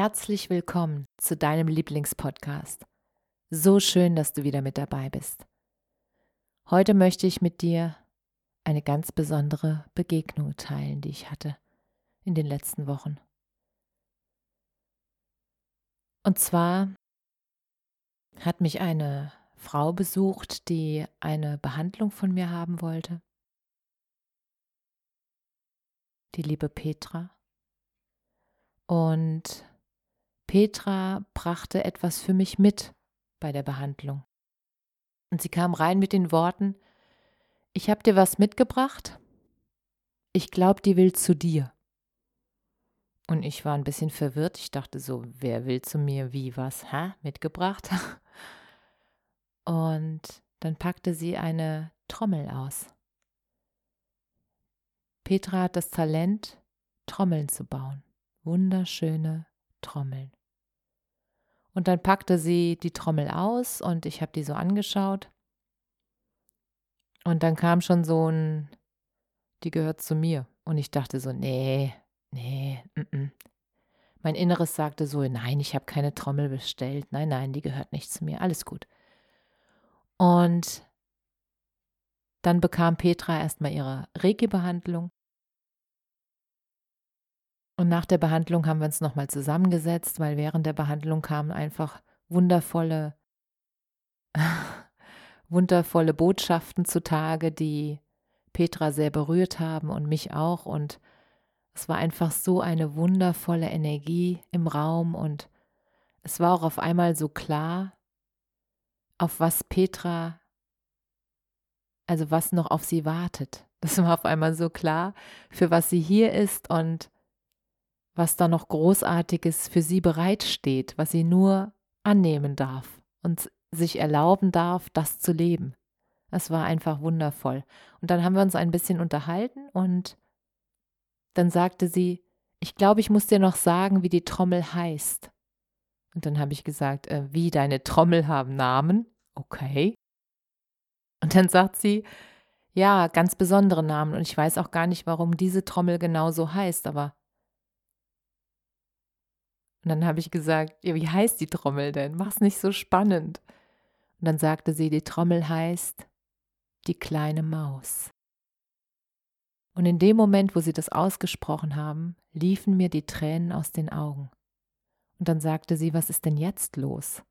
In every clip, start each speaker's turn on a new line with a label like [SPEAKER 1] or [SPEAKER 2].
[SPEAKER 1] Herzlich willkommen zu deinem Lieblingspodcast. So schön, dass du wieder mit dabei bist. Heute möchte ich mit dir eine ganz besondere Begegnung teilen, die ich hatte in den letzten Wochen. Und zwar hat mich eine Frau besucht, die eine Behandlung von mir haben wollte. Die liebe Petra. Und Petra brachte etwas für mich mit bei der Behandlung. Und sie kam rein mit den Worten, ich habe dir was mitgebracht, ich glaube, die will zu dir. Und ich war ein bisschen verwirrt, ich dachte so, wer will zu mir wie was, hä, mitgebracht? Und dann packte sie eine Trommel aus. Petra hat das Talent, Trommeln zu bauen. Wunderschöne Trommeln. Und dann packte sie die Trommel aus und ich habe die so angeschaut. Und dann kam schon so ein, die gehört zu mir. Und ich dachte so, nee, nee, n -n. Mein Inneres sagte so, nein, ich habe keine Trommel bestellt. Nein, nein, die gehört nicht zu mir. Alles gut. Und dann bekam Petra erstmal ihre Reiki-Behandlung. Und nach der Behandlung haben wir uns nochmal zusammengesetzt, weil während der Behandlung kamen einfach wundervolle, wundervolle Botschaften zutage, die Petra sehr berührt haben und mich auch. Und es war einfach so eine wundervolle Energie im Raum und es war auch auf einmal so klar, auf was Petra, also was noch auf sie wartet. Das war auf einmal so klar, für was sie hier ist und was da noch Großartiges für sie bereitsteht, was sie nur annehmen darf und sich erlauben darf, das zu leben. Es war einfach wundervoll. Und dann haben wir uns ein bisschen unterhalten und dann sagte sie, ich glaube, ich muss dir noch sagen, wie die Trommel heißt. Und dann habe ich gesagt, äh, wie deine Trommel haben Namen? Okay. Und dann sagt sie, ja, ganz besondere Namen. Und ich weiß auch gar nicht, warum diese Trommel genau so heißt, aber und dann habe ich gesagt, ja, wie heißt die Trommel denn? Mach's nicht so spannend. Und dann sagte sie, die Trommel heißt die kleine Maus. Und in dem Moment, wo sie das ausgesprochen haben, liefen mir die Tränen aus den Augen. Und dann sagte sie, was ist denn jetzt los?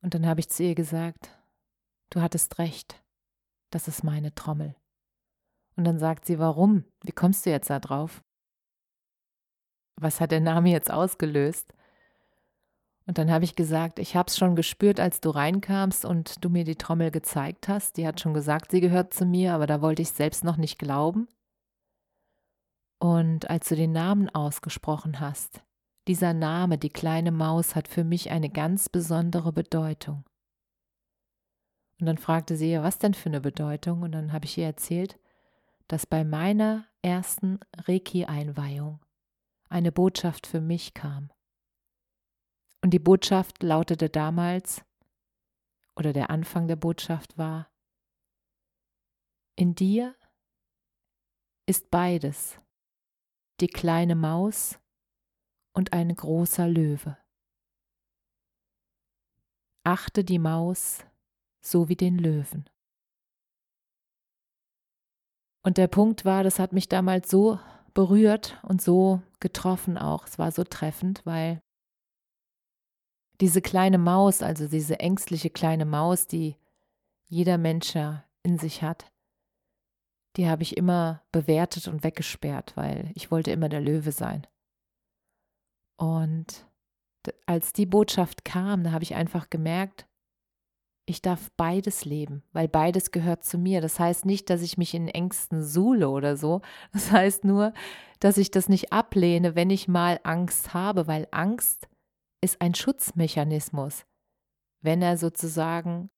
[SPEAKER 1] Und dann habe ich zu ihr gesagt, du hattest recht, das ist meine Trommel. Und dann sagt sie, warum? Wie kommst du jetzt da drauf? Was hat der Name jetzt ausgelöst? Und dann habe ich gesagt, ich habe es schon gespürt, als du reinkamst und du mir die Trommel gezeigt hast. Die hat schon gesagt, sie gehört zu mir, aber da wollte ich selbst noch nicht glauben. Und als du den Namen ausgesprochen hast, dieser Name, die kleine Maus, hat für mich eine ganz besondere Bedeutung. Und dann fragte sie was denn für eine Bedeutung? Und dann habe ich ihr erzählt, dass bei meiner ersten Reiki-Einweihung eine Botschaft für mich kam. Und die Botschaft lautete damals, oder der Anfang der Botschaft war, in dir ist beides, die kleine Maus und ein großer Löwe. Achte die Maus so wie den Löwen. Und der Punkt war, das hat mich damals so berührt und so getroffen auch. Es war so treffend, weil diese kleine Maus, also diese ängstliche kleine Maus, die jeder Mensch in sich hat, die habe ich immer bewertet und weggesperrt, weil ich wollte immer der Löwe sein. Und als die Botschaft kam, da habe ich einfach gemerkt, ich darf beides leben, weil beides gehört zu mir. Das heißt nicht, dass ich mich in Ängsten suhle oder so. Das heißt nur, dass ich das nicht ablehne, wenn ich mal Angst habe, weil Angst ist ein Schutzmechanismus. Wenn er sozusagen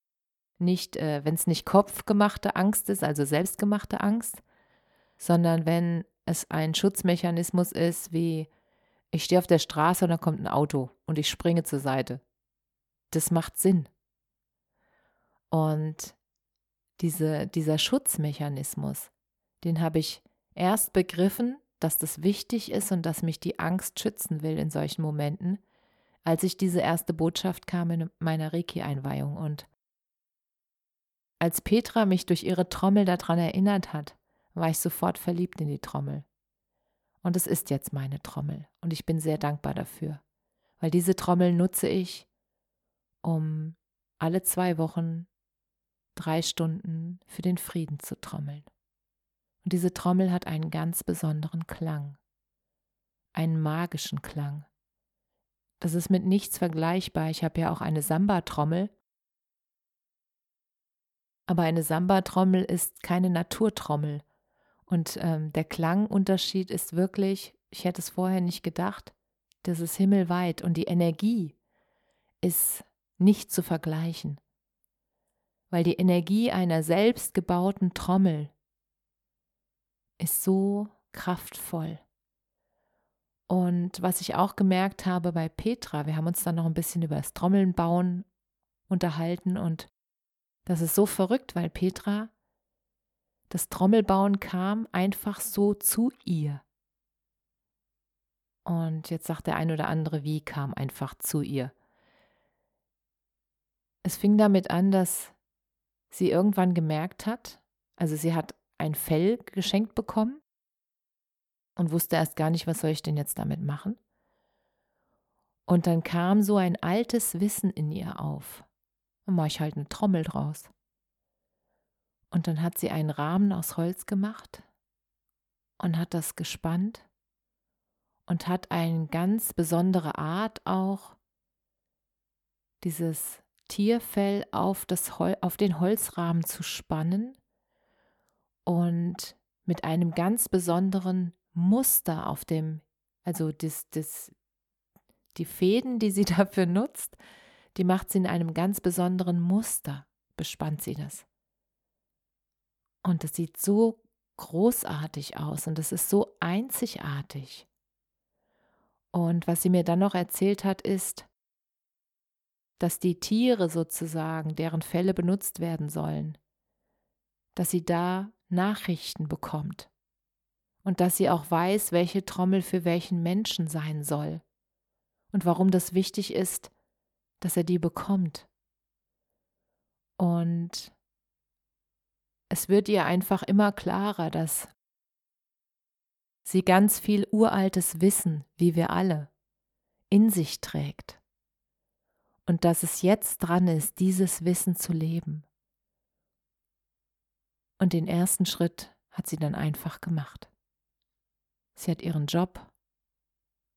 [SPEAKER 1] nicht, äh, wenn es nicht kopfgemachte Angst ist, also selbstgemachte Angst, sondern wenn es ein Schutzmechanismus ist, wie ich stehe auf der Straße und da kommt ein Auto und ich springe zur Seite. Das macht Sinn. Und diese, dieser Schutzmechanismus, den habe ich erst begriffen, dass das wichtig ist und dass mich die Angst schützen will in solchen Momenten, als ich diese erste Botschaft kam in meiner Reiki-Einweihung. Und als Petra mich durch ihre Trommel daran erinnert hat, war ich sofort verliebt in die Trommel. Und es ist jetzt meine Trommel und ich bin sehr dankbar dafür, weil diese Trommel nutze ich, um alle zwei Wochen drei Stunden für den Frieden zu trommeln. Und diese Trommel hat einen ganz besonderen Klang, einen magischen Klang. Das ist mit nichts vergleichbar. Ich habe ja auch eine Samba-Trommel. Aber eine Samba-Trommel ist keine Naturtrommel. Und ähm, der Klangunterschied ist wirklich, ich hätte es vorher nicht gedacht, das ist himmelweit. Und die Energie ist nicht zu vergleichen. Weil die Energie einer selbstgebauten Trommel ist so kraftvoll. Und was ich auch gemerkt habe bei Petra, wir haben uns dann noch ein bisschen über das Trommeln bauen unterhalten und das ist so verrückt, weil Petra, das Trommelbauen kam einfach so zu ihr. Und jetzt sagt der ein oder andere, wie kam einfach zu ihr. Es fing damit an, dass sie irgendwann gemerkt hat, also sie hat ein Fell geschenkt bekommen und wusste erst gar nicht, was soll ich denn jetzt damit machen. Und dann kam so ein altes Wissen in ihr auf. Dann mache ich halt eine Trommel draus. Und dann hat sie einen Rahmen aus Holz gemacht und hat das gespannt und hat eine ganz besondere Art auch, dieses Tierfell auf, das Hol auf den Holzrahmen zu spannen und mit einem ganz besonderen Muster auf dem, also das, das, die Fäden, die sie dafür nutzt, die macht sie in einem ganz besonderen Muster, bespannt sie das. Und es sieht so großartig aus und es ist so einzigartig. Und was sie mir dann noch erzählt hat, ist, dass die Tiere sozusagen, deren Fälle benutzt werden sollen, dass sie da Nachrichten bekommt und dass sie auch weiß, welche Trommel für welchen Menschen sein soll und warum das wichtig ist, dass er die bekommt. Und es wird ihr einfach immer klarer, dass sie ganz viel uraltes Wissen, wie wir alle, in sich trägt und dass es jetzt dran ist, dieses Wissen zu leben. Und den ersten Schritt hat sie dann einfach gemacht. Sie hat ihren Job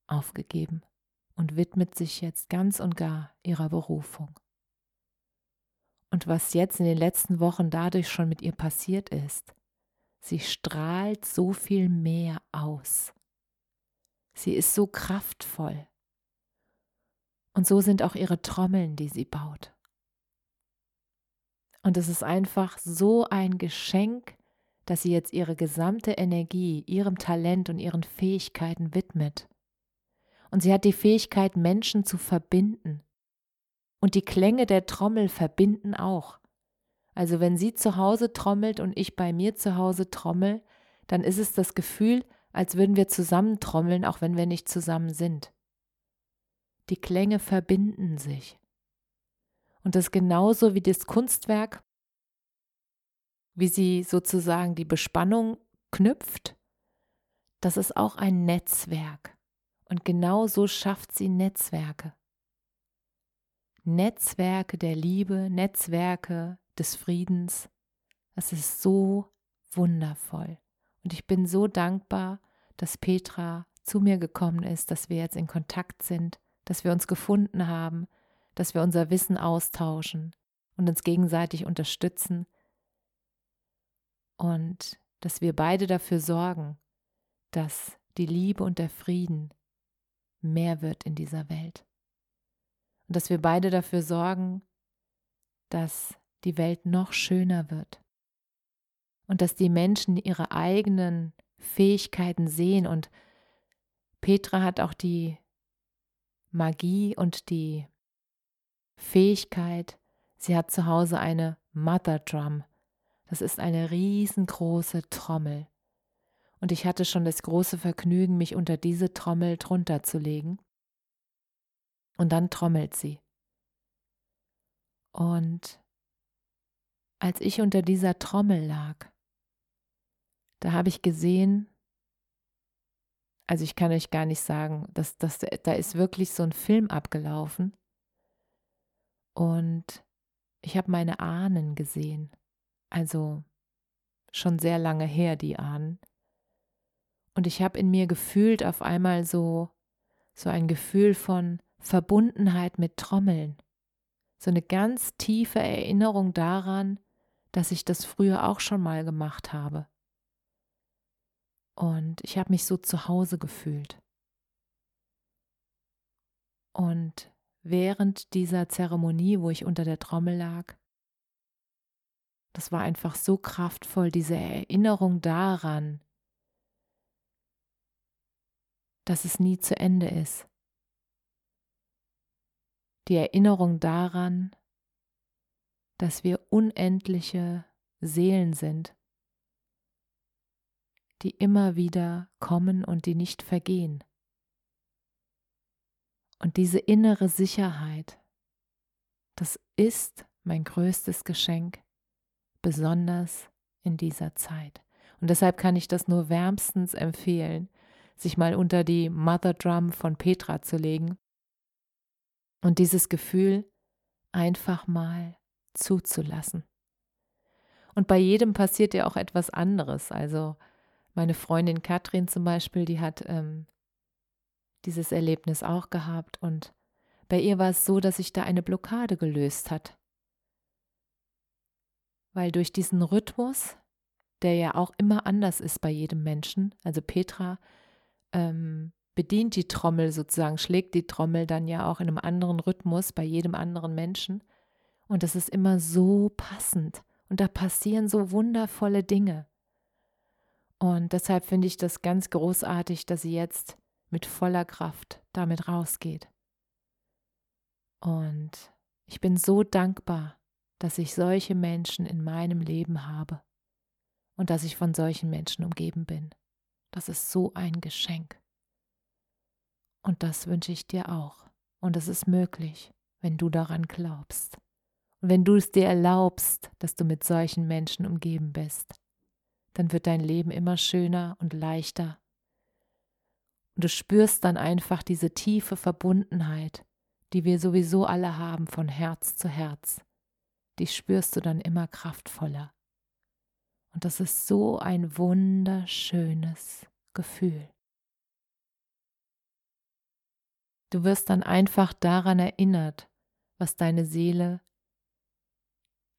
[SPEAKER 1] aufgegeben und widmet sich jetzt ganz und gar ihrer Berufung. Und was jetzt in den letzten Wochen dadurch schon mit ihr passiert ist, sie strahlt so viel mehr aus. Sie ist so kraftvoll. Und so sind auch ihre Trommeln, die sie baut. Und es ist einfach so ein Geschenk, dass sie jetzt ihre gesamte Energie, ihrem Talent und ihren Fähigkeiten widmet. Und sie hat die Fähigkeit, Menschen zu verbinden. Und die Klänge der Trommel verbinden auch. Also wenn sie zu Hause trommelt und ich bei mir zu Hause trommel, dann ist es das Gefühl, als würden wir zusammen trommeln, auch wenn wir nicht zusammen sind. Die Klänge verbinden sich. Und das genauso wie das Kunstwerk wie sie sozusagen die Bespannung knüpft, das ist auch ein Netzwerk. Und genau so schafft sie Netzwerke. Netzwerke der Liebe, Netzwerke des Friedens. Das ist so wundervoll. Und ich bin so dankbar, dass Petra zu mir gekommen ist, dass wir jetzt in Kontakt sind, dass wir uns gefunden haben, dass wir unser Wissen austauschen und uns gegenseitig unterstützen und dass wir beide dafür sorgen, dass die Liebe und der Frieden mehr wird in dieser Welt. Und dass wir beide dafür sorgen, dass die Welt noch schöner wird. Und dass die Menschen ihre eigenen Fähigkeiten sehen. Und Petra hat auch die Magie und die Fähigkeit, sie hat zu Hause eine Mother Drum. Das ist eine riesengroße Trommel. Und ich hatte schon das große Vergnügen, mich unter diese Trommel drunter zu legen. Und dann trommelt sie. Und als ich unter dieser Trommel lag, da habe ich gesehen, also ich kann euch gar nicht sagen, dass, dass, da ist wirklich so ein Film abgelaufen. Und ich habe meine Ahnen gesehen. Also schon sehr lange her, die Ahnen. Und ich habe in mir gefühlt auf einmal so, so ein Gefühl von Verbundenheit mit Trommeln. So eine ganz tiefe Erinnerung daran, dass ich das früher auch schon mal gemacht habe. Und ich habe mich so zu Hause gefühlt. Und während dieser Zeremonie, wo ich unter der Trommel lag, das war einfach so kraftvoll, diese Erinnerung daran, dass es nie zu Ende ist. Die Erinnerung daran, dass wir unendliche Seelen sind die immer wieder kommen und die nicht vergehen. Und diese innere Sicherheit, das ist mein größtes Geschenk, besonders in dieser Zeit. Und deshalb kann ich das nur wärmstens empfehlen, sich mal unter die Mother Drum von Petra zu legen und dieses Gefühl einfach mal zuzulassen. Und bei jedem passiert ja auch etwas anderes. Also meine Freundin Katrin zum Beispiel, die hat ähm, dieses Erlebnis auch gehabt und bei ihr war es so, dass sich da eine Blockade gelöst hat. Weil durch diesen Rhythmus, der ja auch immer anders ist bei jedem Menschen, also Petra ähm, bedient die Trommel sozusagen, schlägt die Trommel dann ja auch in einem anderen Rhythmus bei jedem anderen Menschen. Und das ist immer so passend. Und da passieren so wundervolle Dinge. Und deshalb finde ich das ganz großartig, dass sie jetzt mit voller Kraft damit rausgeht. Und ich bin so dankbar, dass ich solche Menschen in meinem Leben habe und dass ich von solchen Menschen umgeben bin. Das ist so ein Geschenk. Und das wünsche ich dir auch. Und es ist möglich, wenn du daran glaubst. Und wenn du es dir erlaubst, dass du mit solchen Menschen umgeben bist dann wird dein Leben immer schöner und leichter. Und du spürst dann einfach diese tiefe Verbundenheit, die wir sowieso alle haben von Herz zu Herz. Die spürst du dann immer kraftvoller. Und das ist so ein wunderschönes Gefühl. Du wirst dann einfach daran erinnert, was deine Seele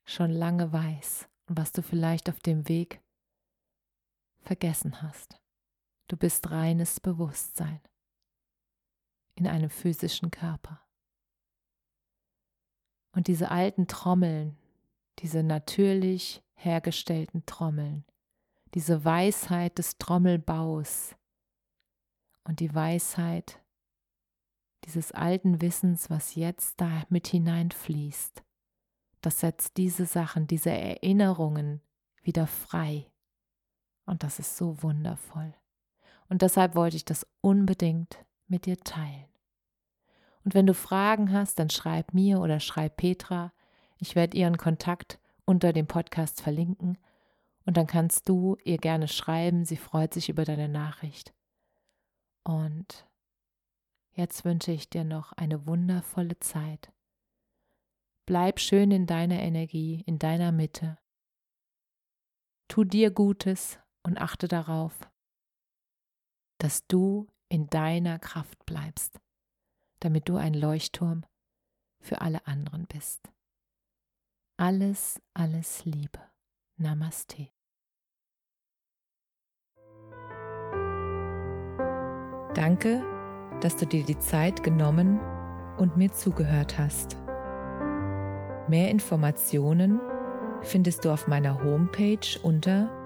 [SPEAKER 1] schon lange weiß und was du vielleicht auf dem Weg vergessen hast. Du bist reines Bewusstsein in einem physischen Körper. Und diese alten Trommeln, diese natürlich hergestellten Trommeln, diese Weisheit des Trommelbaus und die Weisheit dieses alten Wissens, was jetzt da mit hineinfließt, das setzt diese Sachen, diese Erinnerungen wieder frei und das ist so wundervoll. Und deshalb wollte ich das unbedingt mit dir teilen. Und wenn du Fragen hast, dann schreib mir oder schreib Petra. Ich werde ihren Kontakt unter dem Podcast verlinken. Und dann kannst du ihr gerne schreiben. Sie freut sich über deine Nachricht. Und jetzt wünsche ich dir noch eine wundervolle Zeit. Bleib schön in deiner Energie, in deiner Mitte. Tu dir Gutes und achte darauf, dass du in deiner Kraft bleibst, damit du ein Leuchtturm für alle anderen bist. Alles, alles Liebe. Namaste. Danke, dass du dir die Zeit genommen und mir zugehört hast. Mehr Informationen findest du auf meiner Homepage unter